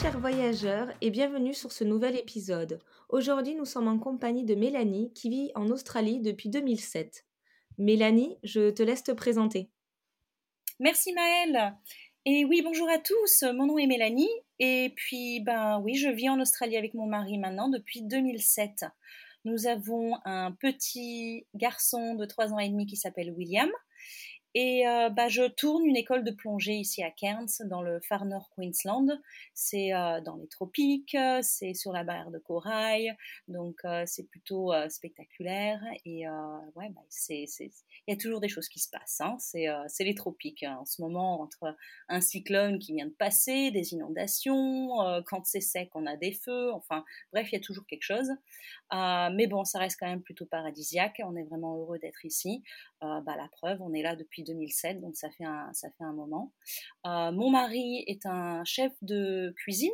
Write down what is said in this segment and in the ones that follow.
Chers voyageurs et bienvenue sur ce nouvel épisode. Aujourd'hui nous sommes en compagnie de Mélanie qui vit en Australie depuis 2007. Mélanie, je te laisse te présenter. Merci Maëlle. Et oui, bonjour à tous. Mon nom est Mélanie. Et puis, ben oui, je vis en Australie avec mon mari maintenant depuis 2007. Nous avons un petit garçon de 3 ans et demi qui s'appelle William. Et euh, bah, je tourne une école de plongée ici à Cairns, dans le Far North Queensland. C'est euh, dans les tropiques, c'est sur la barrière de corail, donc euh, c'est plutôt spectaculaire. Et ouais, bah, c'est, il y a toujours des choses qui se passent. Hein. C'est, les tropiques hein. en ce moment, entre un cyclone qui vient de passer, des inondations, quand c'est sec, on a des feux. Enfin, bref, il y a toujours quelque chose. mais bon, ça reste quand même plutôt paradisiaque. On est vraiment heureux d'être ici. bah, la preuve, on est là depuis 2007, donc ça fait un, ça fait un moment. Euh, mon mari est un chef de cuisine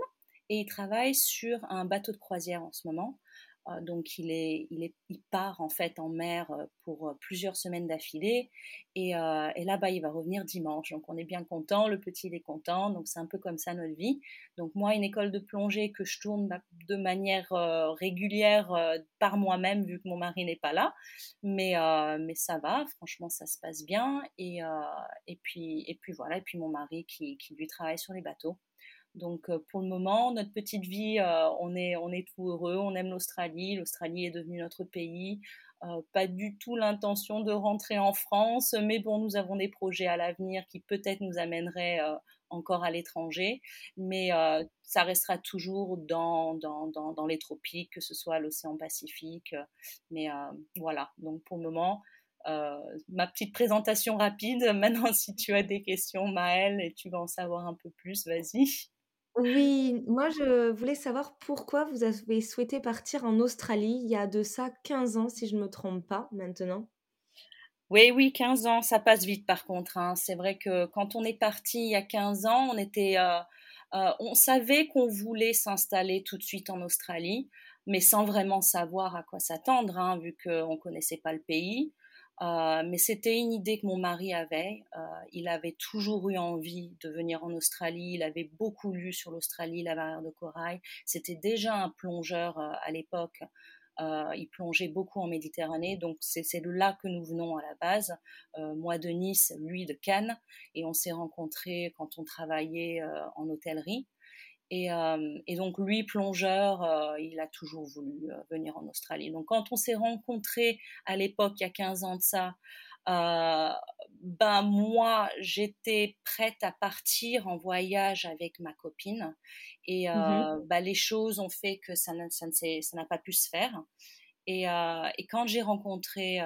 et il travaille sur un bateau de croisière en ce moment. Euh, donc il, est, il, est, il part en fait en mer euh, pour euh, plusieurs semaines d'affilée et, là-bas il va revenir dimanche. Donc on est bien content, le petit il est content, donc c'est un peu comme ça notre vie. Donc moi une école de plongée que je tourne de manière régulière par moi-même vu que mon mari n'est pas là, mais, mais ça va, franchement ça se passe bien et, et, puis, et puis voilà, et puis mon mari qui, qui lui travaille sur les bateaux. Donc euh, pour le moment, notre petite vie, euh, on, est, on est tout heureux, on aime l'Australie, l'Australie est devenue notre pays. Euh, pas du tout l'intention de rentrer en France, mais bon, nous avons des projets à l'avenir qui peut-être nous amèneraient encore à l'étranger, mais ça restera toujours dans, dans, dans, les tropiques, que ce soit l'océan Pacifique. mais voilà, donc pour le moment, ma petite présentation rapide. Maintenant, si tu as des questions, Maëlle, et tu vas en savoir un peu plus, vas-y. Oui, moi je voulais savoir pourquoi vous avez souhaité partir en Australie il y a de ça 15 ans, si je ne me trompe pas, maintenant? Oui, oui, 15 ans, ça passe vite par contre. Hein. C'est vrai que quand on est parti il y a 15 ans, on était, euh, euh, on savait qu'on voulait s'installer tout de suite en Australie, mais sans vraiment savoir à quoi s'attendre, hein, vu qu'on ne connaissait pas le pays. Euh, mais c'était une idée que mon mari avait. Euh, il avait toujours eu envie de venir en Australie. Il avait beaucoup lu sur l'Australie, la barrière de corail. C'était déjà un plongeur euh, à l'époque. il plongeait beaucoup en Méditerranée, donc c'est de là que nous venons à la base. moi de Nice, lui de Cannes, et on s'est rencontrés quand on travaillait en hôtellerie. Euh, et, donc lui, plongeur, euh, il a toujours voulu euh, venir en Australie. Donc quand on s'est rencontrés à l'époque, il y a 15 ans de ça, ben moi, j'étais prête à partir en voyage avec ma copine. Et mmh ben, les choses ont fait que ça n'a pas pu se faire. Et, et, quand j'ai rencontré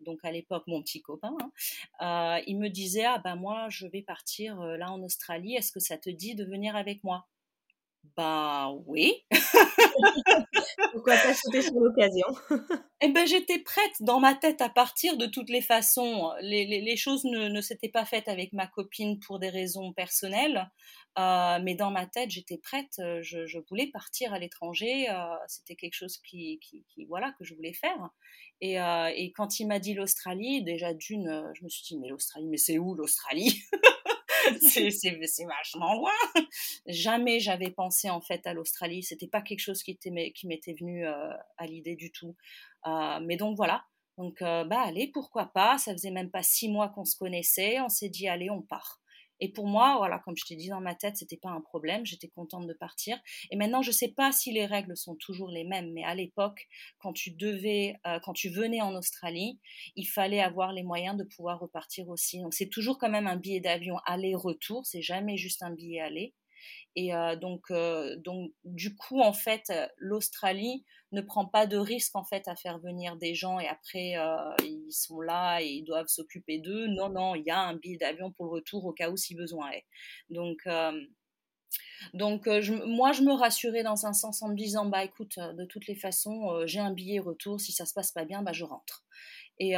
donc à l'époque mon petit copain, hein, il me disait ah ben moi je vais partir là en Australie. Est-ce que ça te dit de venir avec moi? Bah oui. Pourquoi pas sauter sur l'occasion? Eh ben j'étais prête dans ma tête à partir de toutes les façons. Les, les, les choses ne, ne s'étaient pas faites avec ma copine pour des raisons personnelles, euh, mais dans ma tête j'étais prête. Je, je, voulais partir à l'étranger. Euh, C'était quelque chose qui, qui, qui, voilà que je voulais faire. Et, euh, et quand il m'a dit l'Australie, déjà d'une, je me suis dit mais l'Australie, mais c'est où l'Australie? c'est vachement loin. Jamais j'avais pensé en fait à l'Australie. C'était pas quelque chose qui m'était venu euh, à l'idée du tout. Euh, mais donc voilà. Donc euh, bah allez, pourquoi pas? Ça faisait même pas six mois qu'on se connaissait. On s'est dit allez, on part. Et pour moi, voilà, comme je t'ai dit dans ma tête, c'était pas un problème. J'étais contente de partir. Et maintenant, je sais pas si les règles sont toujours les mêmes, mais à l'époque, quand tu devais, euh, quand tu venais en Australie, il fallait avoir les moyens de pouvoir repartir aussi. Donc c'est toujours quand même un billet d'avion aller-retour. C'est jamais juste un billet aller. Et euh, donc, euh, donc, du coup, en fait, euh, l'Australie ne prend pas de risque en fait à faire venir des gens et après ils sont là et ils doivent s'occuper d'eux. Non, non, il y a un billet d'avion pour le retour au cas où si besoin est. Donc Donc, moi, je me rassurais dans un sens en me disant, bah écoute, de toutes les façons, j'ai un billet retour, si ça se passe pas bien, bah je rentre. Et,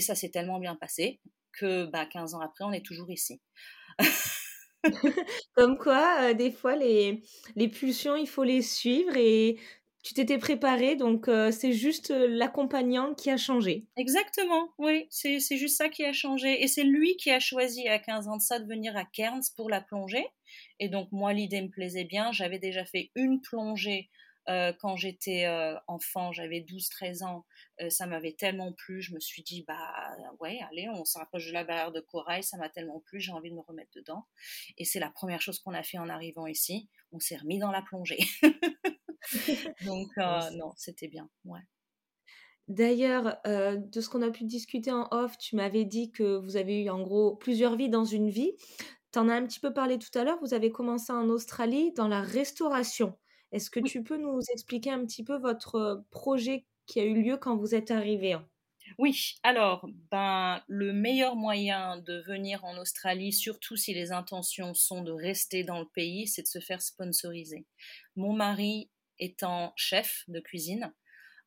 ça s'est tellement bien passé que bah, 15 ans après, on est toujours ici. Comme quoi, des fois, les, les pulsions, il faut les suivre et tu t'étais préparée, donc c'est juste l'accompagnant qui a changé. Exactement, oui, c'est juste ça qui a changé. Et c'est lui qui a choisi à 15 ans de ça de venir à Cairns pour la plongée. Et donc moi, l'idée me plaisait bien. J'avais déjà fait une plongée quand j'étais enfant, j'avais 12-13 ans, ça m'avait tellement plu, je me suis dit, bah ouais, allez, on s'approche de la barrière de corail, ça m'a tellement plu, j'ai envie de me remettre dedans. Et c'est la première chose qu'on a fait en arrivant ici, on s'est remis dans la plongée. Donc, non, c'était bien, ouais. D'ailleurs, de ce qu'on a pu discuter en off, tu m'avais dit que vous avez eu en gros plusieurs vies dans une vie. Tu en as un petit peu parlé tout à l'heure, vous avez commencé en Australie dans la restauration. Est-ce que tu peux nous expliquer un petit peu votre projet qui a eu lieu quand vous êtes arrivé oui, alors, ben, le meilleur moyen de venir en Australie, surtout si les intentions sont de rester dans le pays, c'est de se faire sponsoriser. Mon mari étant chef de cuisine,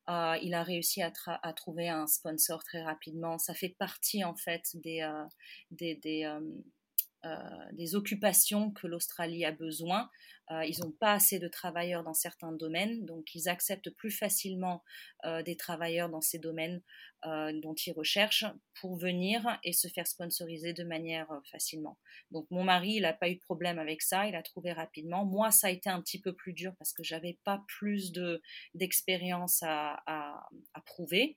euh, il a réussi à, trouver un sponsor très rapidement. Ça fait partie en fait des, euh, des, euh, des occupations que l'Australie a besoin. Euh, ils n'ont pas assez de travailleurs dans certains domaines, donc ils acceptent plus facilement euh, des travailleurs dans ces domaines euh, dont ils recherchent pour venir et se faire sponsoriser de manière facilement. Donc mon mari, il n'a pas eu de problème avec ça, il a trouvé rapidement. Moi, ça a été un petit peu plus dur parce que j'avais pas plus de d'expérience à, à, prouver.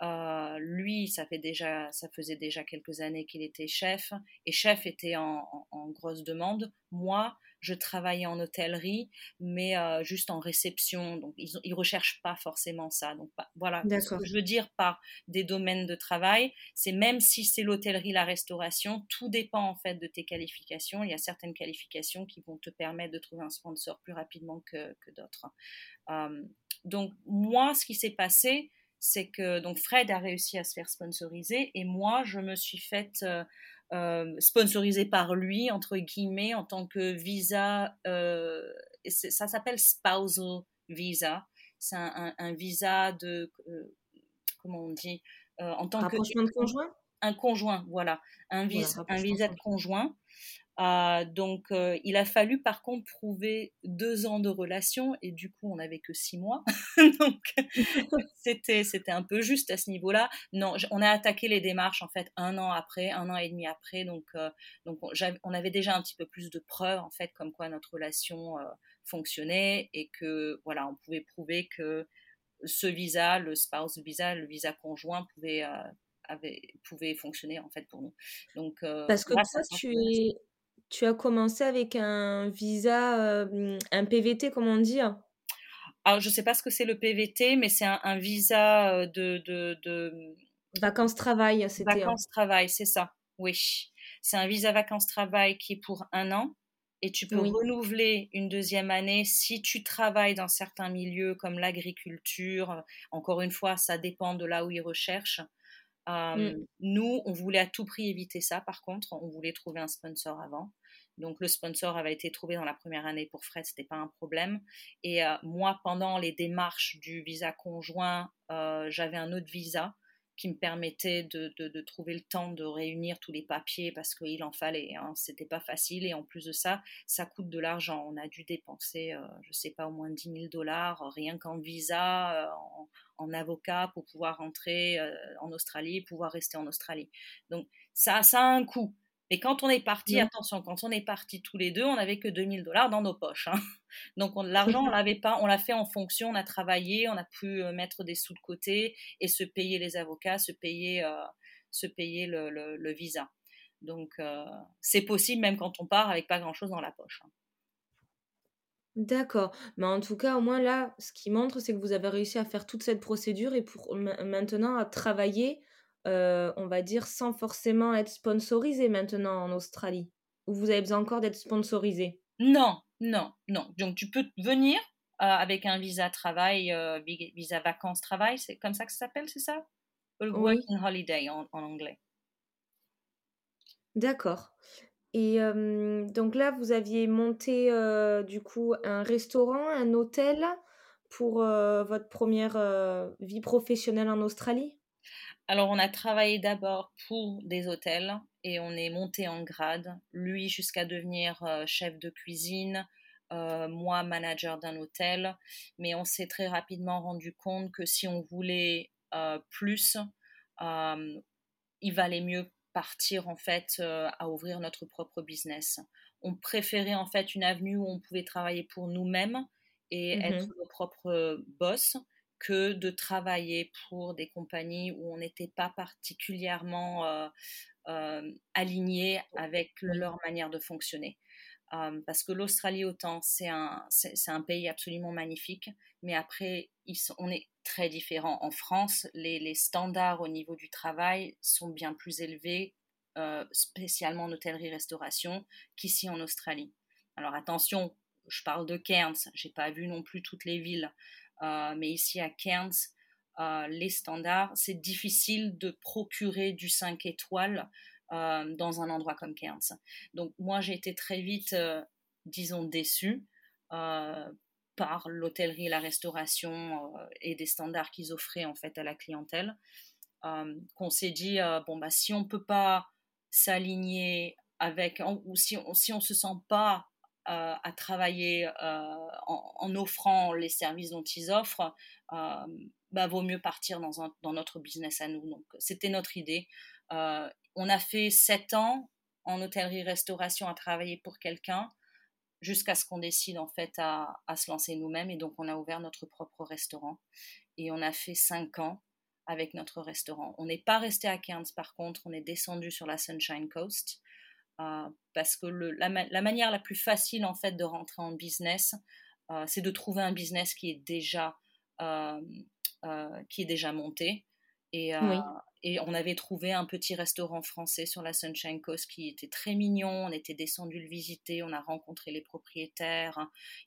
Lui, ça, fait déjà, ça faisait déjà quelques années qu'il était chef, et chef était en, en grosse demande. Moi, je travaillais en hôtellerie, mais euh, juste en réception. Donc, ils ne recherchent pas forcément ça. Donc, voilà. Ce que je veux dire par des domaines de travail, c'est même si c'est l'hôtellerie, la restauration, tout dépend en fait de tes qualifications. Il y a certaines qualifications qui vont te permettre de trouver un sponsor plus rapidement que, d'autres. Euh, donc, moi, ce qui s'est passé, c'est que donc Fred a réussi à se faire sponsoriser et moi, je me suis faite. Euh, euh, sponsorisé par lui, entre guillemets, en tant que visa. Euh, ça s'appelle spousal visa. C'est un, visa de. Euh, comment on dit En tant que. de conjoint? Un conjoint, voilà. Un, visa, un visa de conjoint. Euh, donc, euh, il a fallu par contre prouver deux ans de relation et du coup, on n'avait que six mois. donc, c'était c'était un peu juste à ce niveau-là. Non, on a attaqué les démarches en fait un an après, un an et demi après. Donc, euh, donc on avait déjà un petit peu plus de preuves en fait comme quoi notre relation fonctionnait et que voilà, on pouvait prouver que ce visa, le spouse visa, le visa conjoint pouvait avait, pouvait fonctionner en fait pour nous. Donc, Parce que ça, tu es, tu as commencé avec un visa, un PVT, comme on dit Alors, je ne sais pas ce que c'est le PVT, mais c'est un, visa de, de, Vacances-travail, c'était. Vacances-travail, c'est ça, oui. C'est un visa vacances-travail qui est pour un an et tu peux renouveler une deuxième année si tu travailles dans certains milieux comme l'agriculture. Encore une fois, ça dépend de là où ils recherchent. Mmh. Nous, on voulait à tout prix éviter ça, par contre, on voulait trouver un sponsor avant. Donc le sponsor avait été trouvé dans la première année pour Fred, c'était pas un problème. Et moi, pendant les démarches du visa conjoint, j'avais un autre visa qui me permettait de, trouver le temps de réunir tous les papiers parce qu'il en fallait. Hein. C'était pas facile et en plus de ça, ça coûte de l'argent. On a dû dépenser, euh, je sais pas, au moins 10 000 dollars rien qu'en visa, euh, en, avocat pour pouvoir rentrer euh, en Australie, pouvoir rester en Australie. Donc ça a un coût. Et quand on est parti, attention, quand on est parti tous les deux, on n'avait que 2000 dollars dans nos poches. Hein. Donc l'argent, on l'avait pas, on l'a fait en fonction, on a travaillé, on a pu euh, mettre des sous de côté et se payer les avocats, se payer, euh, se payer le, le, visa. Donc euh, c'est possible même quand on part avec pas grand-chose dans la poche. Hein. D'accord. Mais en tout cas, au moins là, ce qui montre, c'est que vous avez réussi à faire toute cette procédure et pour maintenant à travailler euh, on va dire, sans forcément être sponsorisé maintenant en Australie? Ou vous avez besoin encore d'être sponsorisé? Non, non, non. Donc tu peux venir euh, avec un visa travail, euh, visa vacances travail, c'est comme ça que ça s'appelle, c'est ça? Working holiday en, anglais. D'accord. Et donc là, vous aviez monté du coup un restaurant, un hôtel pour votre première vie professionnelle en Australie? Alors on a travaillé d'abord pour des hôtels et on est monté en grade, lui jusqu'à devenir chef de cuisine, moi manager d'un hôtel, mais on s'est très rapidement rendu compte que si on voulait plus, il valait mieux partir en fait euh, à ouvrir notre propre business. On préférait en fait une avenue où on pouvait travailler pour nous-mêmes et mmh être nos propres boss que de travailler pour des compagnies où on n'était pas particulièrement euh, euh, aligné avec leur manière de fonctionner. parce que l'Australie, autant, c'est un, c'est, un pays absolument magnifique, mais après, ils sont, on est très différent. En France, les, standards au niveau du travail sont bien plus élevés, euh, spécialement en hôtellerie-restauration, qu'ici en Australie. Alors attention, je parle de Cairns, j'ai pas vu non plus toutes les villes, euh, mais ici à Cairns, euh, les standards, c'est difficile de procurer du 5 étoiles dans un endroit comme Cairns. Donc moi j'ai été très vite, disons, déçue par l'hôtellerie la restauration euh, et des standards qu'ils offraient en fait à la clientèle, euh, qu'on s'est dit euh, bon bah si on peut pas s'aligner avec ou si on si on se sent pas à travailler en, offrant les services dont ils offrent, bah vaut mieux partir dans, un, dans notre business à nous. Donc c'était notre idée. on a fait sept ans en hôtellerie-restauration à travailler pour quelqu'un jusqu'à ce qu'on décide en fait à, se lancer nous-mêmes. Et donc on a ouvert notre propre restaurant et on a fait cinq ans avec notre restaurant. On n'est pas resté à Cairns par contre, on est descendu sur la Sunshine Coast euh, parce que la, manière la plus facile en fait de rentrer en business, euh, c'est de trouver un business qui est déjà euh, qui est déjà monté. Et, et on avait trouvé un petit restaurant français sur la Sunshine Coast qui était très mignon. On était descendu le visiter, on a rencontré les propriétaires.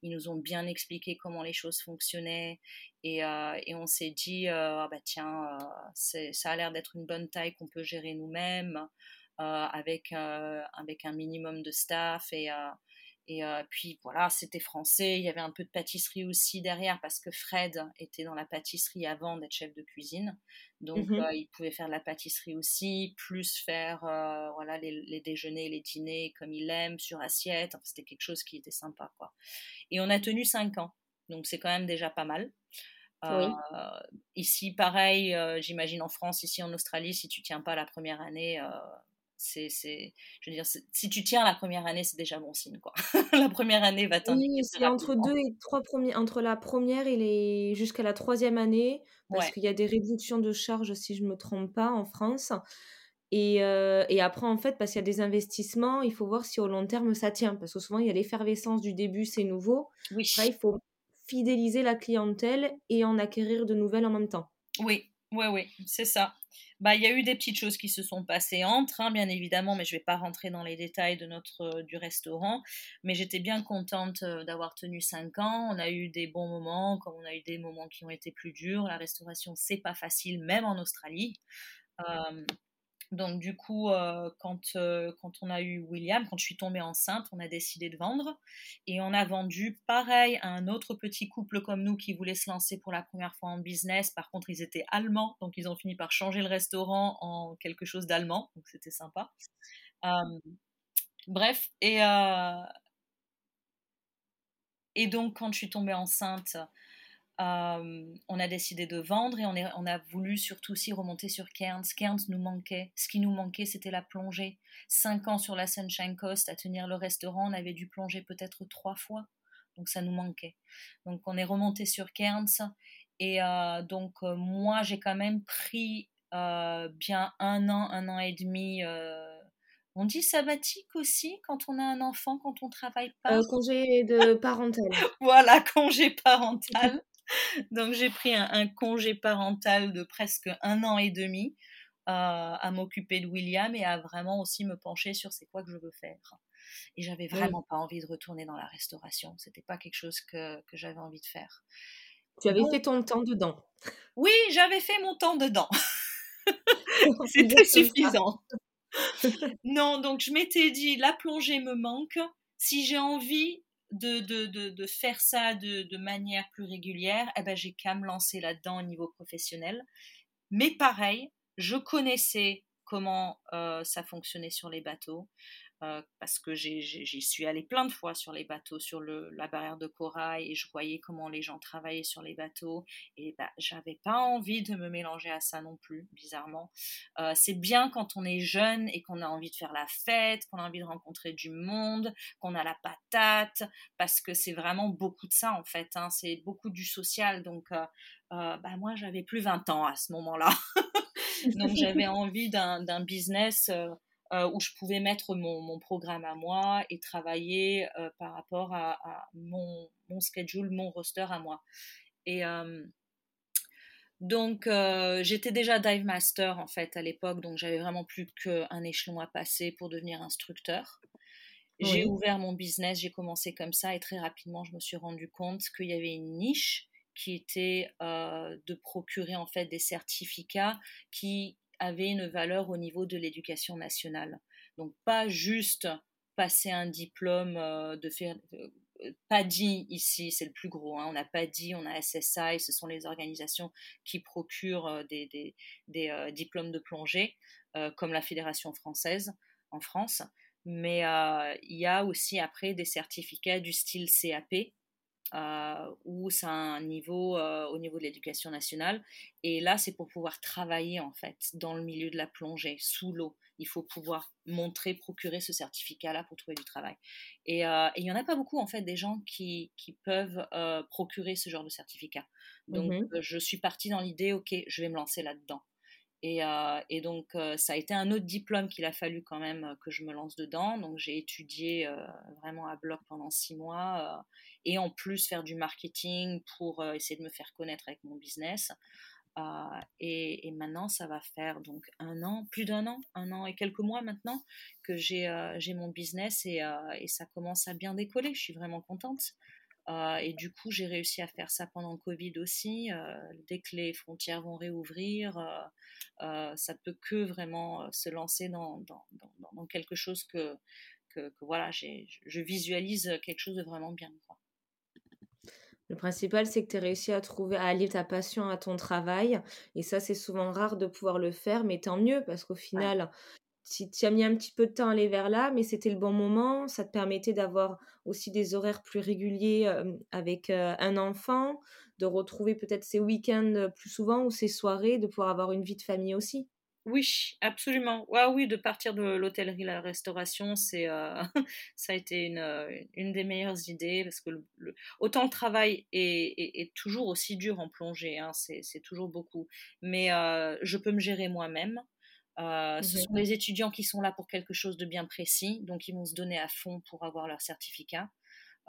Ils nous ont bien expliqué comment les choses fonctionnaient. Et, euh, on s'est dit, euh, ah bah tiens, euh, ça a l'air d'être une bonne taille qu'on peut gérer nous-mêmes. Avec, avec un minimum de staff et, et euh, puis voilà, c'était français. Il y avait un peu de pâtisserie aussi derrière parce que Fred était dans la pâtisserie avant d'être chef de cuisine. Donc euh, il pouvait faire de la pâtisserie aussi, plus faire euh, voilà les, les, déjeuners, les dîners comme il aime sur assiette. c'était quelque chose qui était sympa quoi. Et on a tenu cinq ans, donc c'est quand même déjà pas mal. Ici, pareil, j'imagine en France, ici en Australie, si tu tiens pas la première année, c'est, je veux dire, si tu tiens la première année, c'est déjà bon signe, quoi. la première année va t'indiquer. Oui, c'est entre deux et trois premiers, entre la première et les jusqu'à la troisième année, parce qu'il y a des réductions de charges, si je me trompe pas, en France. Et, euh, et après, en fait, parce qu'il y a des investissements, il faut voir si au long terme ça tient, parce que souvent il y a l'effervescence du début, c'est nouveau. Oui. Après, il faut fidéliser la clientèle et en acquérir de nouvelles en même temps. Oui, oui, oui, c'est ça. Bah, il y a eu des petites choses qui se sont passées entre, hein, bien évidemment, mais je ne vais pas rentrer dans les détails de notre euh, du restaurant. Mais j'étais bien contente euh, d'avoir tenu cinq ans. On a eu des bons moments, comme on a eu des moments qui ont été plus durs. La restauration, c'est pas facile, même en Australie. Euh, donc du coup, euh, quand, euh, quand on a eu William, quand je suis tombée enceinte, on a décidé de vendre. Et on a vendu pareil à un autre petit couple comme nous qui voulait se lancer pour la première fois en business. Par contre, ils étaient allemands, donc ils ont fini par changer le restaurant en quelque chose d'allemand. Donc c'était sympa. Euh, bref, et, et donc quand je suis tombée enceinte, euh, on a décidé de vendre et on, on, a voulu surtout aussi remonter sur Cairns. Cairns nous manquait. Ce qui nous manquait, c'était la plongée. Cinq ans sur la Sunshine Coast à tenir le restaurant, on avait dû plonger peut-être trois fois. Donc ça nous manquait. Donc on est remonté sur Cairns et euh, donc euh, moi j'ai quand même pris bien un an, un an et demi. on dit sabbatique aussi quand on a un enfant, quand on travaille pas? congé de parental. voilà, congé parental. Donc j'ai pris un, congé parental de presque un an et demi euh, à m'occuper de William et à vraiment aussi me pencher sur c'est quoi que je veux faire. Et j'avais vraiment pas envie de retourner dans la restauration. C'était pas quelque chose que, j'avais envie de faire. Tu avais fait ton temps dedans. Oui, j'avais fait mon temps dedans. C'était suffisant. non, donc je m'étais dit, la plongée me manque. Si j'ai envie de, de, de, faire ça de, manière plus régulière, eh ben, j'ai qu'à me lancer là-dedans au niveau professionnel. Mais pareil, je connaissais comment euh, ça fonctionnait sur les bateaux. Euh, parce que j'y suis allée plein de fois sur les bateaux, sur le, la barrière de corail, et je voyais comment les gens travaillaient sur les bateaux, et bah, j'avais pas envie de me mélanger à ça non plus, bizarrement. Euh, c'est bien quand on est jeune et qu'on a envie de faire la fête, qu'on a envie de rencontrer du monde, qu'on a la patate, parce que c'est vraiment beaucoup de ça en fait, hein, c'est beaucoup du social, donc euh, bah, moi j'avais plus 20 ans à ce moment-là. donc j'avais envie d'un business euh, où je pouvais mettre mon, programme à moi et travailler euh, par rapport à, mon, schedule, mon roster à moi. Et euh, donc, j'étais déjà dive master en fait à l'époque, donc j'avais vraiment plus qu'un échelon à passer pour devenir instructeur. J'ai ouvert mon business, j'ai commencé comme ça et très rapidement, je me suis rendu compte qu'il y avait une niche qui était de procurer en fait des certificats qui avait une valeur au niveau de l'éducation nationale. Donc pas juste passer un diplôme euh, de faire euh, pas dit ici, c'est le plus gros. Hein. On n'a pas dit, on a SSI, ce sont les organisations qui procurent euh, des, diplômes de plongée, comme la Fédération française en France. Mais il y a aussi après des certificats du style CAP, euh, où c'est un niveau euh, au niveau de l'éducation nationale. Et là, c'est pour pouvoir travailler en fait dans le milieu de la plongée, sous l'eau. Il faut pouvoir montrer, procurer ce certificat-là pour trouver du travail. Et euh, il n'y en a pas beaucoup en fait des gens qui, qui peuvent procurer ce genre de certificat. Donc, mmh je suis partie dans l'idée, ok, je vais me lancer là-dedans. Et, et, donc, ça a été un autre diplôme qu'il a fallu quand même que je me lance dedans. Donc, j'ai étudié vraiment à bloc pendant six mois et en plus faire du marketing pour essayer de me faire connaître avec mon business. Et, maintenant, ça va faire donc un an, plus d'un an, un an et quelques mois maintenant que j'ai mon business et, ça commence à bien décoller. Je suis vraiment contente. Euh, et du coup, j'ai réussi à faire ça pendant le Covid aussi. Euh, dès que les frontières vont réouvrir, euh, ça peut que vraiment se lancer dans, dans, dans, quelque chose que, que, voilà, je visualise quelque chose de vraiment bien. Le principal, c'est que tu as réussi à trouver, à allier ta passion à ton travail. Et ça, c'est souvent rare de pouvoir le faire, mais tant mieux, parce qu'au final, tu as mis un petit peu de temps à aller vers là, mais c'était le bon moment. Ça te permettait d'avoir aussi des horaires plus réguliers avec un enfant, de retrouver peut-être ses week-ends plus souvent ou ses soirées, de pouvoir avoir une vie de famille aussi. Oui, absolument. Ouais, oui, de partir de l'hôtellerie, la restauration, c'est, ça a été une, une, des meilleures idées parce que le, autant le travail est, est, toujours aussi dur en plongée, hein, c'est, toujours beaucoup, mais je peux me gérer moi-même. Euh, ce sont les étudiants qui sont là pour quelque chose de bien précis, donc ils vont se donner à fond pour avoir leur certificat.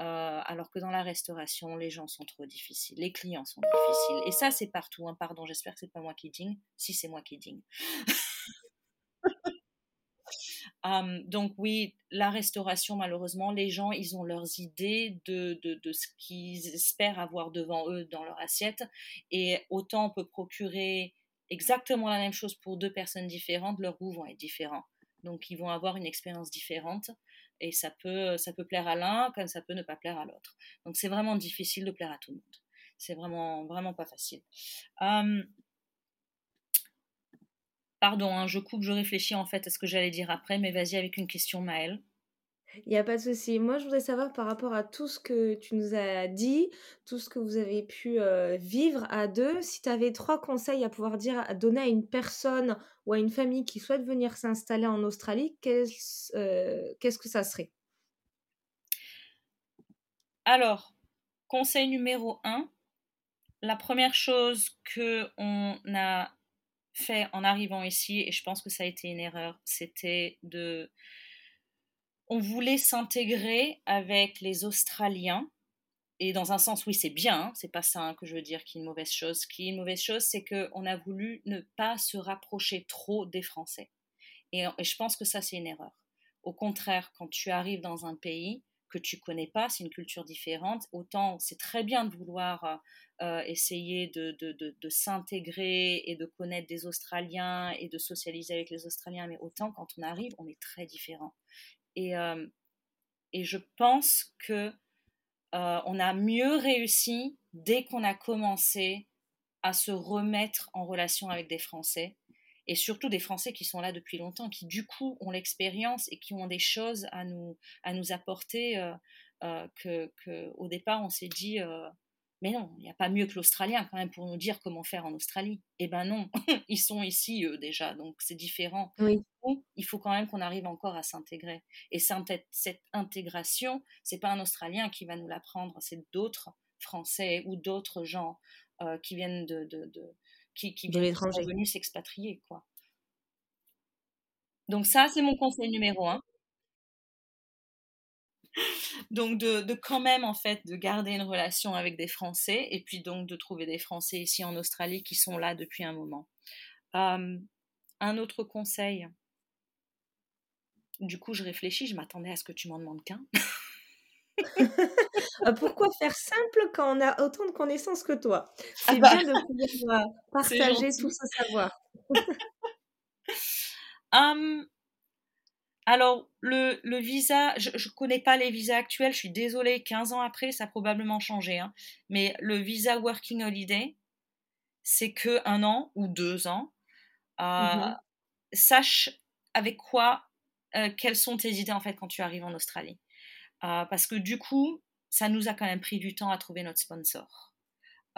Euh, alors que dans la restauration, les gens sont trop difficiles, les clients sont difficiles. Et ça, c'est partout. Hein. Pardon, j'espère que c'est pas moi qui digne. Si, c'est moi qui digne. Hum, donc oui, la restauration, malheureusement, les gens, ils ont leurs idées de, de, de ce qu'ils espèrent avoir devant eux dans leur assiette. Et autant on peut procurer exactement la même chose pour deux personnes différentes, leurs goûts vont être différents. Donc ils vont avoir une expérience différente et ça peut, ça peut plaire à l'un comme ça peut ne pas plaire à l'autre. Donc c'est vraiment difficile de plaire à tout le monde. C'est vraiment, vraiment pas facile. Hum, pardon, hein, je coupe, je réfléchis en fait à ce que j'allais dire après, mais vas-y avec une question Maëlle. Il n'y a pas de souci. Moi, je voudrais savoir par rapport à tout ce que tu nous as dit, tout ce que vous avez pu vivre à deux, si tu avais trois conseils à pouvoir dire, à donner à une personne ou à une famille qui souhaite venir s'installer en Australie, qu'est-ce que ça serait? Alors, conseil numéro un, la première chose que on a fait en arrivant ici, et je pense que ça a été une erreur, c'était de on voulait s'intégrer avec les Australiens. Et dans un sens, oui, c'est bien, hein, c'est pas ça hein, que je veux dire qui est une mauvaise chose. Ce qui est une mauvaise chose, c'est qu'on a voulu ne pas se rapprocher trop des Français. Et, je pense que ça, c'est une erreur. Au contraire, quand tu arrives dans un pays que tu connais pas, c'est une culture différente, autant c'est très bien de vouloir essayer de, de, s'intégrer et de connaître des Australiens et de socialiser avec les Australiens, mais autant quand on arrive, on est très différent. Et, et je pense que on a mieux réussi dès qu'on a commencé à se remettre en relation avec des Français. Et surtout des Français qui sont là depuis longtemps, qui du coup ont l'expérience et qui ont des choses à nous, à nous apporter euh, euh, que, que, au départ on s'est dit euh, mais non, il n'y a pas mieux que l'Australien quand même pour nous dire comment faire en Australie. Eh ben non, ils sont ici eux déjà, donc c'est différent. Oui. il faut quand même qu'on arrive encore à s'intégrer. Et cette, intégration, c'est pas un Australien qui va nous l'apprendre, c'est d'autres Français ou d'autres gens qui viennent de, de, de qui, qui sont venus s'expatrier, quoi. Donc ça, c'est mon conseil numéro un. Donc de, de, quand même en fait de garder une relation avec des Français et puis donc de trouver des Français ici en Australie qui sont là depuis un moment. un autre conseil. Du coup, je réfléchis, je m'attendais à ce que tu m'en demandes qu'un. Ah, pourquoi faire simple quand on a autant de connaissances que toi? C'est ah bah. bien de pouvoir partager tout ce savoir. alors, le, le visa, je ne connais pas les visas actuels, je suis désolée, 15 ans après, ça a probablement changé. Hein, mais le visa Working Holiday, c'est que un an ou deux ans. Euh, mmh sache avec quoi, euh, quelles sont tes idées en fait quand tu arrives en Australie. parce que du coup, ça nous a quand même pris du temps à trouver notre sponsor.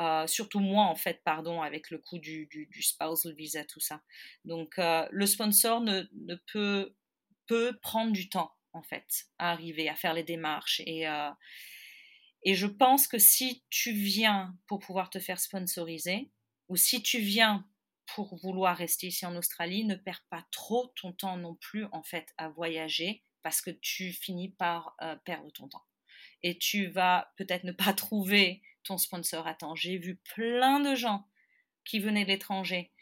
Euh, surtout moi, en fait, pardon, avec le coût du, du, spousal visa, tout ça. Donc, euh, le sponsor ne, ne, peut, peut prendre du temps, en fait, à arriver, à faire les démarches. Et, euh, et je pense que si tu viens pour pouvoir te faire sponsoriser, ou si tu viens pour vouloir rester ici en Australie, ne perds pas trop ton temps non plus, en fait, à voyager, parce que tu finis par perdre ton temps et tu vas peut-être ne pas trouver ton sponsor à temps. J'ai vu plein de gens qui venaient de l'étranger,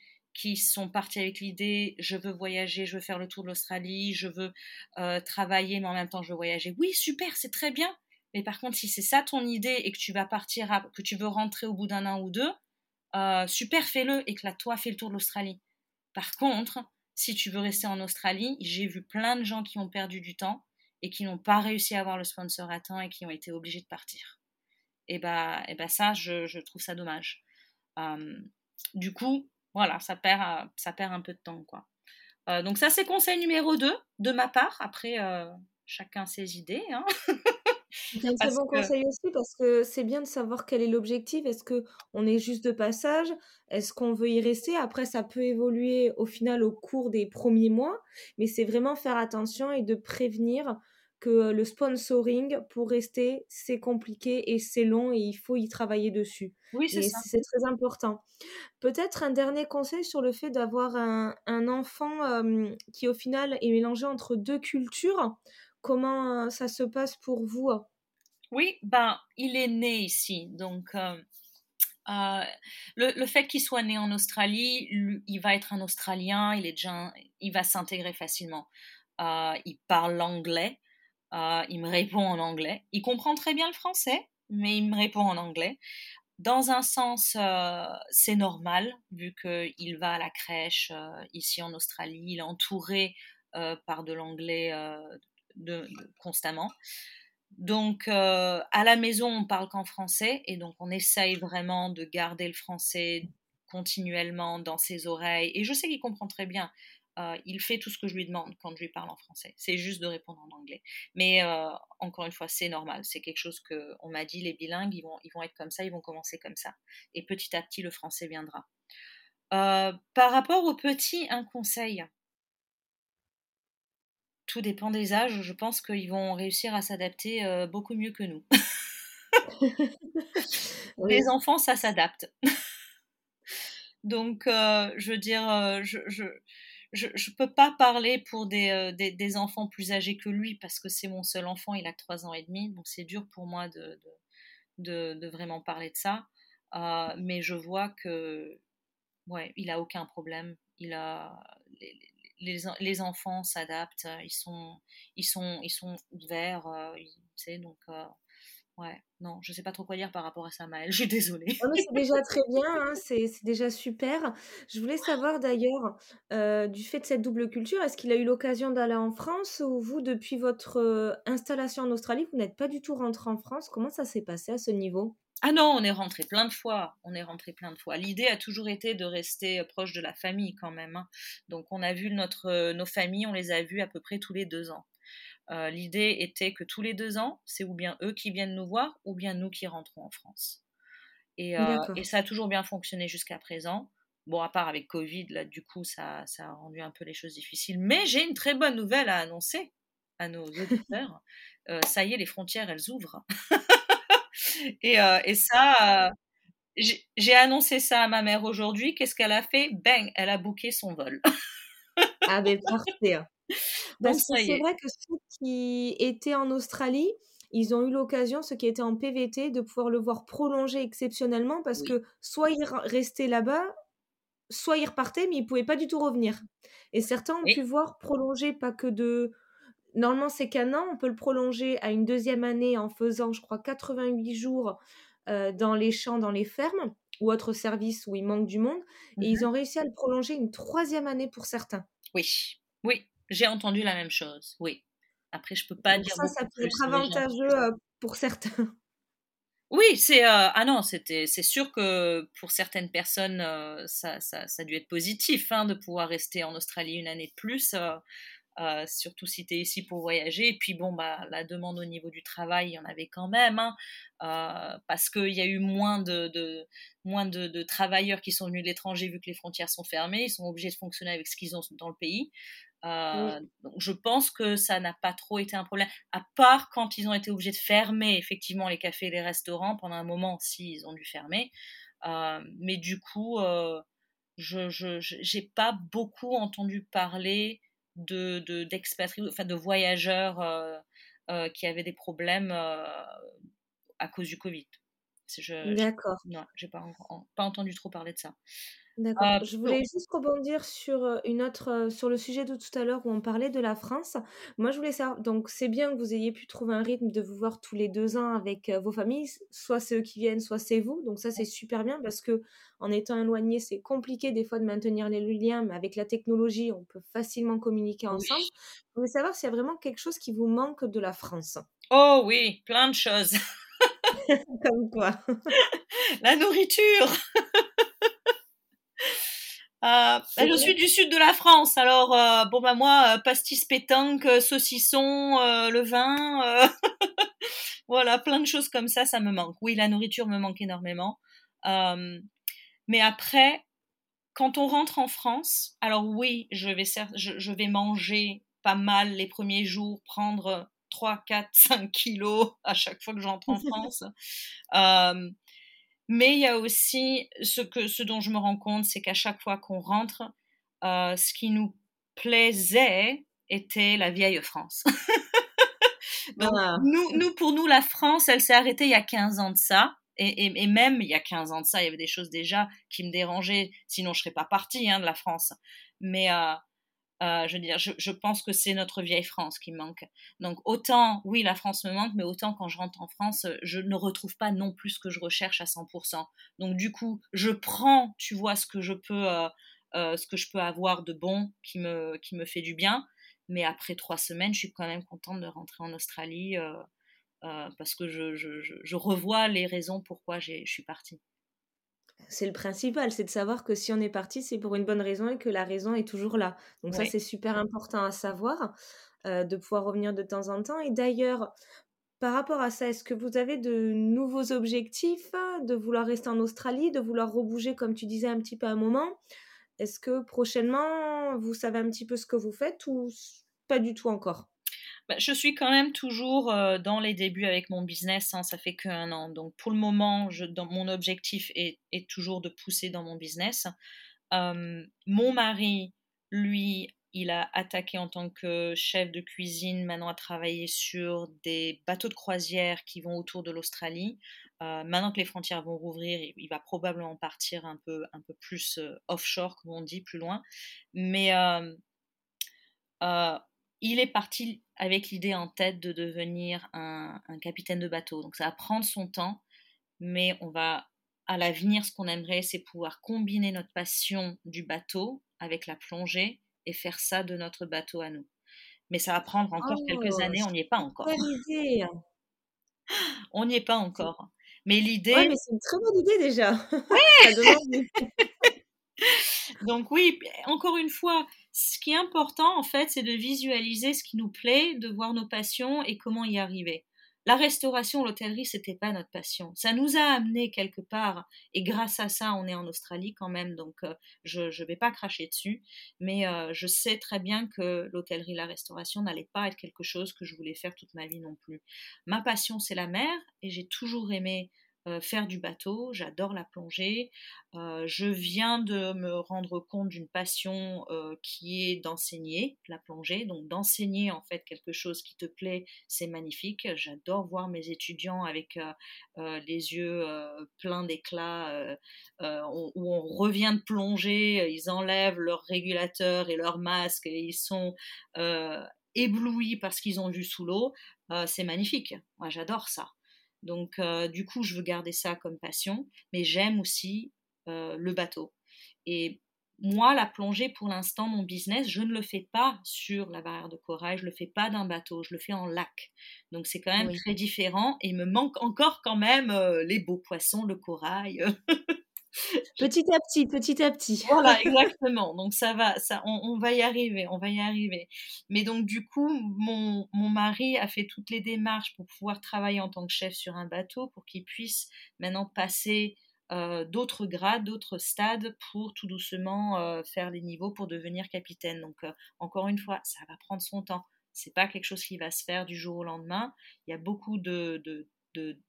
qui sont partis avec l'idée je veux voyager, je veux faire le tour de l'Australie, je veux euh, travailler, mais en même temps je veux voyager. Oui, super, c'est très bien. Mais par contre, si c'est ça ton idée et que tu vas partir, que tu veux rentrer au bout d'un an ou deux, euh, super, fais-le, éclate-toi, fais le tour de l'Australie. Par contre, si tu veux rester en Australie, j'ai vu plein de gens qui ont perdu du temps et qui n'ont pas réussi à avoir le sponsor à temps et qui ont été obligés de partir. Et bah, et bah ça, je, je trouve ça dommage. du coup, voilà, ça perd, euh, ça perd un peu de temps, quoi. Euh, donc ça, c'est conseil numéro 2 de ma part. Après, euh, chacun ses idées. Hein. C'est un très bon conseil aussi parce que c'est bien de savoir quel est l'objectif. Est-ce que on est juste de passage? Est-ce qu'on veut y rester? Après, ça peut évoluer au final au cours des premiers mois, mais c'est vraiment faire attention et de prévenir que le sponsoring pour rester c'est compliqué et c'est long et il faut y travailler dessus. Oui, c'est ça. C'est très important. Peut-être un dernier conseil sur le fait d'avoir un, un, enfant qui au final est mélangé entre deux cultures. Comment ça se passe pour vous? Oui, ben il est né ici, donc. Euh, le, le, fait qu'il soit né en Australie, il va être un Australien, il est déjà, il va s'intégrer facilement. Euh, il parle l'anglais, euh, il me répond en anglais. Il comprend très bien le français, mais il me répond en anglais. Dans un sens, euh, c'est normal, vu qu'il va à la crèche euh, ici en Australie, il est entouré par de l'anglais constamment. Donc, à la maison, on parle qu'en français, et donc on essaye vraiment de garder le français continuellement dans ses oreilles. Et je sais qu'il comprend très bien. Euh, il fait tout ce que je lui demande quand je lui parle en français. C'est juste de répondre en anglais. Mais euh, encore une fois, c'est normal. C'est quelque chose que on m'a dit. Les bilingues, ils vont, ils vont être comme ça, ils vont commencer comme ça. Et petit à petit, le français viendra. Euh, par rapport aux petits, un conseil. Tout dépend des âges. Je pense qu'ils vont réussir à s'adapter beaucoup mieux que nous. Les enfants, ça s'adapte. Donc, je veux dire, je, je ne peux pas parler pour euh, des, des, enfants plus âgés que lui parce que c'est mon seul enfant, il a 3 ans et demi, donc c'est dur pour moi de, de, vraiment parler de ça. Euh, mais je vois que, ouais, il a aucun problème. Il a, les, les, enfants s'adaptent, ils sont, ils, sont, ils sont ouverts, euh, sais, donc ouais. Non, je sais pas trop quoi dire par rapport à ça, Maëlle. Je suis désolée. c'est déjà très bien, hein, c'est déjà super. Je voulais savoir d'ailleurs, euh, du fait de cette double culture, est-ce qu'il a eu l'occasion d'aller en France ou vous, depuis votre euh, installation en Australie, vous n'êtes pas du tout rentré en France? Comment ça s'est passé à ce niveau? Ah non, on est rentré plein de fois. On est rentré plein de fois. L'idée a toujours été de rester proche de la famille quand même. Hein. Donc on a vu notre, nos familles, on les a vues à peu près tous les deux ans. Euh, l'idée était que tous les deux ans, c'est ou bien eux qui viennent nous voir, ou bien nous qui rentrons en France. Et, euh, et ça a toujours bien fonctionné jusqu'à présent. Bon, à part avec Covid, là, du coup, ça, ça a rendu un peu les choses difficiles. Mais j'ai une très bonne nouvelle à annoncer à nos auditeurs. Euh, ça y est, les frontières, elles ouvrent. et, et, ça, j'ai annoncé ça à ma mère aujourd'hui. Qu'est-ce qu'elle a fait? Bang, elle a booké son vol. ah, mais parfait. Hein. Parce que c'est vrai que ceux qui étaient en Australie, ils ont eu l'occasion, ceux qui étaient en PVT, de pouvoir le voir prolonger exceptionnellement parce que soit ils restaient là-bas, soit ils repartaient, mais ils ne pouvaient pas du tout revenir. Et certains ont pu voir prolonger pas que de... Normalement, c'est qu'un an, on peut le prolonger à une deuxième année en faisant, je crois, 88 jours euh, dans les champs, dans les fermes ou autres services où il manque du monde. Et ils mmh ont réussi à le prolonger une troisième année pour certains. Oui, oui, j'ai entendu la même chose, oui. Après, je peux pas dire. Ça, ça peut être avantageux pour certains. Oui, c'est euh, ah non, c'était c'est sûr que pour certaines personnes, euh, ça, ça, ça, a dû être positif hein, de pouvoir rester en Australie une année de plus. Euh, surtout si tu es ici pour voyager. Et puis, bon, bah, la demande au niveau du travail, il y en avait quand même, hein, parce qu'il y a eu moins de, de moins de, de, travailleurs qui sont venus de l'étranger vu que les frontières sont fermées. Ils sont obligés de fonctionner avec ce qu'ils ont dans le pays. Euh, donc je pense que ça n'a pas trop été un problème, à part quand ils ont été obligés de fermer effectivement les cafés et les restaurants pendant un moment, s'ils ont dû fermer. mais du coup, je n'ai pas beaucoup entendu parler de d'expatriés, enfin de voyageurs euh, euh, qui avaient des problèmes euh, à cause du Covid. D'accord. Non, j'ai pas, pas entendu trop parler de ça. D'accord. Euh, je voulais juste rebondir sur une autre, sur le sujet de tout à l'heure où on parlait de la France. Moi, je voulais savoir, donc c'est bien que vous ayez pu trouver un rythme de vous voir tous les deux ans avec vos familles, soit c'est eux qui viennent, soit c'est vous. Donc ça, c'est super bien parce que en étant éloigné, c'est compliqué des fois de maintenir les liens, mais avec la technologie, on peut facilement communiquer ensemble. Je voulais savoir s'il y a vraiment quelque chose qui vous manque de la France? Oh oui, plein de choses. Comme quoi La nourriture euh, bah, je suis du sud de la France, alors euh, bon bah moi euh, pastis pétanque, saucisson, le vin, voilà plein de choses comme ça, ça me manque. Oui, la nourriture me manque énormément. mais après, quand on rentre en France, alors oui, je vais je, je vais manger pas mal les premiers jours, prendre 3, 4, 5 kilos à chaque fois que j'entre en France. Mais il y a aussi ce, que, ce dont je me rends compte, c'est qu'à chaque fois qu'on rentre, euh, ce qui nous plaisait était la vieille France. Donc, nous, nous, pour nous, la France, elle s'est arrêtée il y a 15 ans de ça. Et, et, même il y a 15 ans de ça, il y avait des choses déjà qui me dérangeaient, sinon je ne serais pas partie hein, de la France. Mais, euh, euh, je veux dire, je, pense que c'est notre vieille France qui manque. Donc autant, oui, la France me manque, mais autant quand je rentre en France, je ne retrouve pas non plus ce que je recherche à 100%. Donc du coup, je prends, tu vois, ce que je peux, euh, euh, ce que je peux avoir de bon qui me, qui me fait du bien. Mais après trois semaines, je suis quand même contente de rentrer en Australie parce que je, je, je, revois les raisons pourquoi je suis partie c'est le principal, c'est de savoir que si on est parti, c'est pour une bonne raison et que la raison est toujours là. Donc ça, c'est super important à savoir, euh, de pouvoir revenir de temps en temps. Et d'ailleurs, par rapport à ça, est-ce que vous avez de nouveaux objectifs, de vouloir rester en Australie, de vouloir rebouger, comme tu disais un petit peu à un moment? Est-ce que prochainement, vous savez un petit peu ce que vous faites ou pas du tout encore? Bah, je suis quand même toujours euh, dans les débuts avec mon business, hein, ça fait qu'un an. Donc pour le moment, mon objectif est, toujours de pousser dans mon business. mon mari, lui, il a attaqué en tant que chef de cuisine, maintenant à travailler sur des bateaux de croisière qui vont autour de l'Australie. Euh, maintenant que les frontières vont rouvrir, il, va probablement partir un peu, un peu plus euh, offshore, comme on dit, plus loin. Mais il est parti avec l'idée en tête de devenir un, capitaine de bateau. Donc ça va prendre son temps, mais on va à l'avenir, ce qu'on aimerait, c'est pouvoir combiner notre passion du bateau avec la plongée et faire ça de notre bateau à nous. Mais ça va prendre encore quelques oh, années, on n'y est pas encore. idée. on n'y est pas encore. Mais l'idée. Ouais, mais c'est une très bonne idée déjà. Donc oui, encore une fois, ce qui est important en fait, c'est de visualiser ce qui nous plaît, de voir nos passions et comment y arriver. La restauration, l'hôtellerie, c'était pas notre passion. Ça nous a amené quelque part, et grâce à ça, on est en Australie quand même, donc euh, je ne vais pas cracher dessus, mais euh, je sais très bien que l'hôtellerie, la restauration n'allait pas être quelque chose que je voulais faire toute ma vie non plus. Ma passion, c'est la mer, et j'ai toujours aimé euh, faire du bateau, j'adore la plongée. Euh, je viens de me rendre compte d'une passion euh, qui est d'enseigner la plongée. Donc d'enseigner en fait quelque chose qui te plaît, c'est magnifique. J'adore voir mes étudiants avec les yeux pleins d'éclat où on revient de plonger, ils enlèvent leur régulateur et leur masque et ils sont éblouis parce qu'ils ont vu sous l'eau. c'est magnifique. Moi j'adore ça. Donc, euh, du coup, je veux garder ça comme passion, mais j'aime aussi euh, le bateau. Et moi, la plongée, pour l'instant, mon business, je ne le fais pas sur la barrière de corail, je ne le fais pas d'un bateau, je le fais en lac. Donc, c'est quand même très différent et il me manque encore quand même euh, les beaux poissons, le corail. Petit à petit, petit à petit. Voilà, exactement. Donc ça va, ça, on, va y arriver, on va y arriver. Mais donc du coup, mon, mon, mari a fait toutes les démarches pour pouvoir travailler en tant que chef sur un bateau, pour qu'il puisse maintenant passer euh, d'autres grades, d'autres stades pour tout doucement euh, faire les niveaux pour devenir capitaine. Donc euh, encore une fois, ça va prendre son temps. C'est pas quelque chose qui va se faire du jour au lendemain. Il y a beaucoup de, de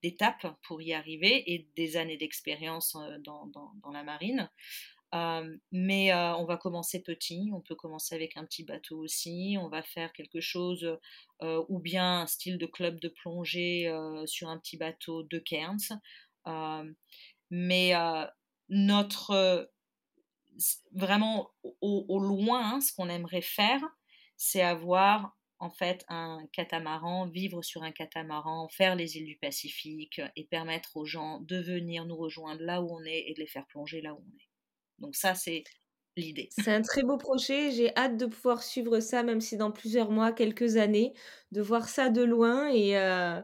d'étapes pour y arriver et des années d'expérience euh, dans, la marine. Euh, mais euh, on va commencer petit, on peut commencer avec un petit bateau aussi, on va faire quelque chose ou bien un style de club de plongée sur un petit bateau de Cairns. mais notre vraiment au, au loin, ce qu'on aimerait faire, c'est avoir en fait un catamaran, vivre sur un catamaran, faire les îles du Pacifique et permettre aux gens de venir nous rejoindre là où on est et de les faire plonger là où on est. Donc ça, c'est l'idée. C'est un très beau projet. J'ai hâte de pouvoir suivre ça, même si dans plusieurs mois, quelques années, de voir ça de loin et, euh,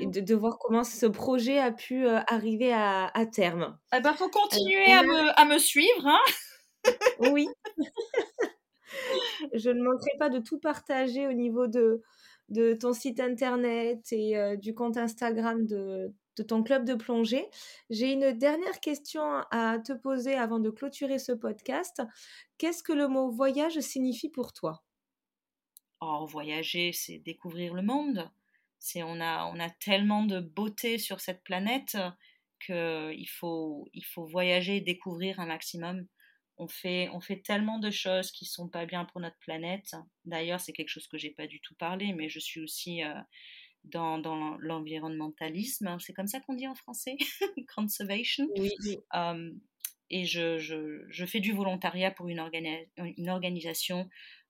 de, voir comment ce projet a pu euh, arriver à, terme. Il eh ben, faut continuer à, me, à me suivre. Hein oui. je ne manquerai pas de tout partager au niveau de, ton site internet et euh, du compte Instagram de, de, ton club de plongée. J'ai une dernière question à te poser avant de clôturer ce podcast. Qu'est-ce que le mot voyage signifie pour toi? Oh, voyager, c'est découvrir le monde. C'est on a on a tellement de beauté sur cette planète qu'il faut il faut voyager et découvrir un maximum on fait, on fait tellement de choses qui sont pas bien pour notre planète. D'ailleurs, c'est quelque chose que j'ai pas du tout parlé, mais je suis aussi euh, dans, dans l'environnementalisme. C'est comme ça qu'on dit en français, conservation. Oui. et je, je, je, fais du volontariat pour une, une organisation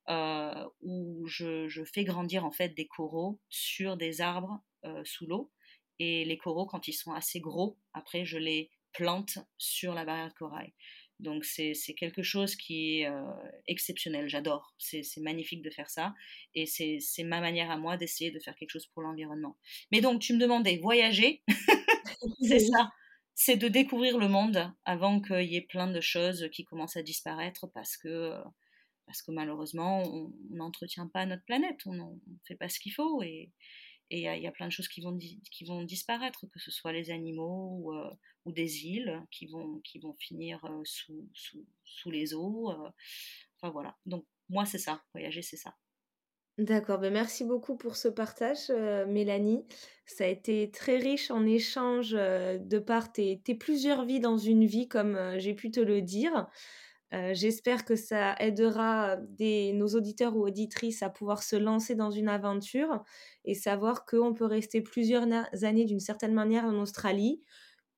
euh, où je, je, fais grandir en fait des coraux sur des arbres euh, sous l'eau. Et les coraux, quand ils sont assez gros, après, je les plante sur la barrière de corail. Donc c'est quelque chose qui est euh, exceptionnel, j'adore. C'est magnifique de faire ça. Et c'est ma manière à moi d'essayer de faire quelque chose pour l'environnement. Mais donc tu me demandais, voyager, c'est ça. C'est de découvrir le monde avant qu'il y ait plein de choses qui commencent à disparaître parce que, parce que malheureusement, on n'entretient pas notre planète, on ne fait pas ce qu'il faut. Et, et il y, a plein de choses qui vont, qui vont disparaître, que ce soit les animaux ou, euh, des îles qui vont, qui vont finir euh, sous, sous, sous, les eaux. Euh. enfin voilà. Donc moi, c'est ça. Voyager, c'est ça. D'accord, ben merci beaucoup pour ce partage, Mélanie. Ça a été très riche en échanges de part tes, plusieurs vies dans une vie, comme j'ai pu te le dire. Euh, j'espère que ça aidera des, nos auditeurs ou auditrices à pouvoir se lancer dans une aventure et savoir qu'on peut rester plusieurs années d'une certaine manière en Australie,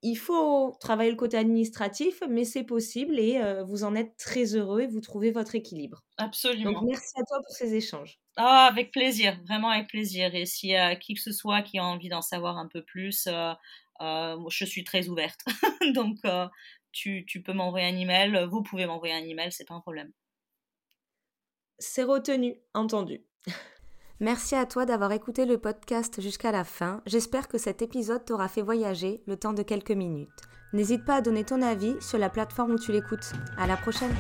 il faut travailler le côté administratif, mais c'est possible et euh, vous en êtes très heureux et vous trouvez votre équilibre. Absolument. Donc, merci à toi pour ces échanges. Ah, avec plaisir, vraiment avec plaisir. Et s'il y a qui que ce soit qui a envie d'en savoir un peu plus, euh, euh, je suis très ouverte. Donc, tu, tu, peux m'envoyer un email, vous pouvez m'envoyer un email, c'est pas un problème. C'est retenu, entendu. Merci à toi d'avoir écouté le podcast jusqu'à la fin. J'espère que cet épisode t'aura fait voyager le temps de quelques minutes. N'hésite pas à donner ton avis sur la plateforme où tu l'écoutes. À la prochaine!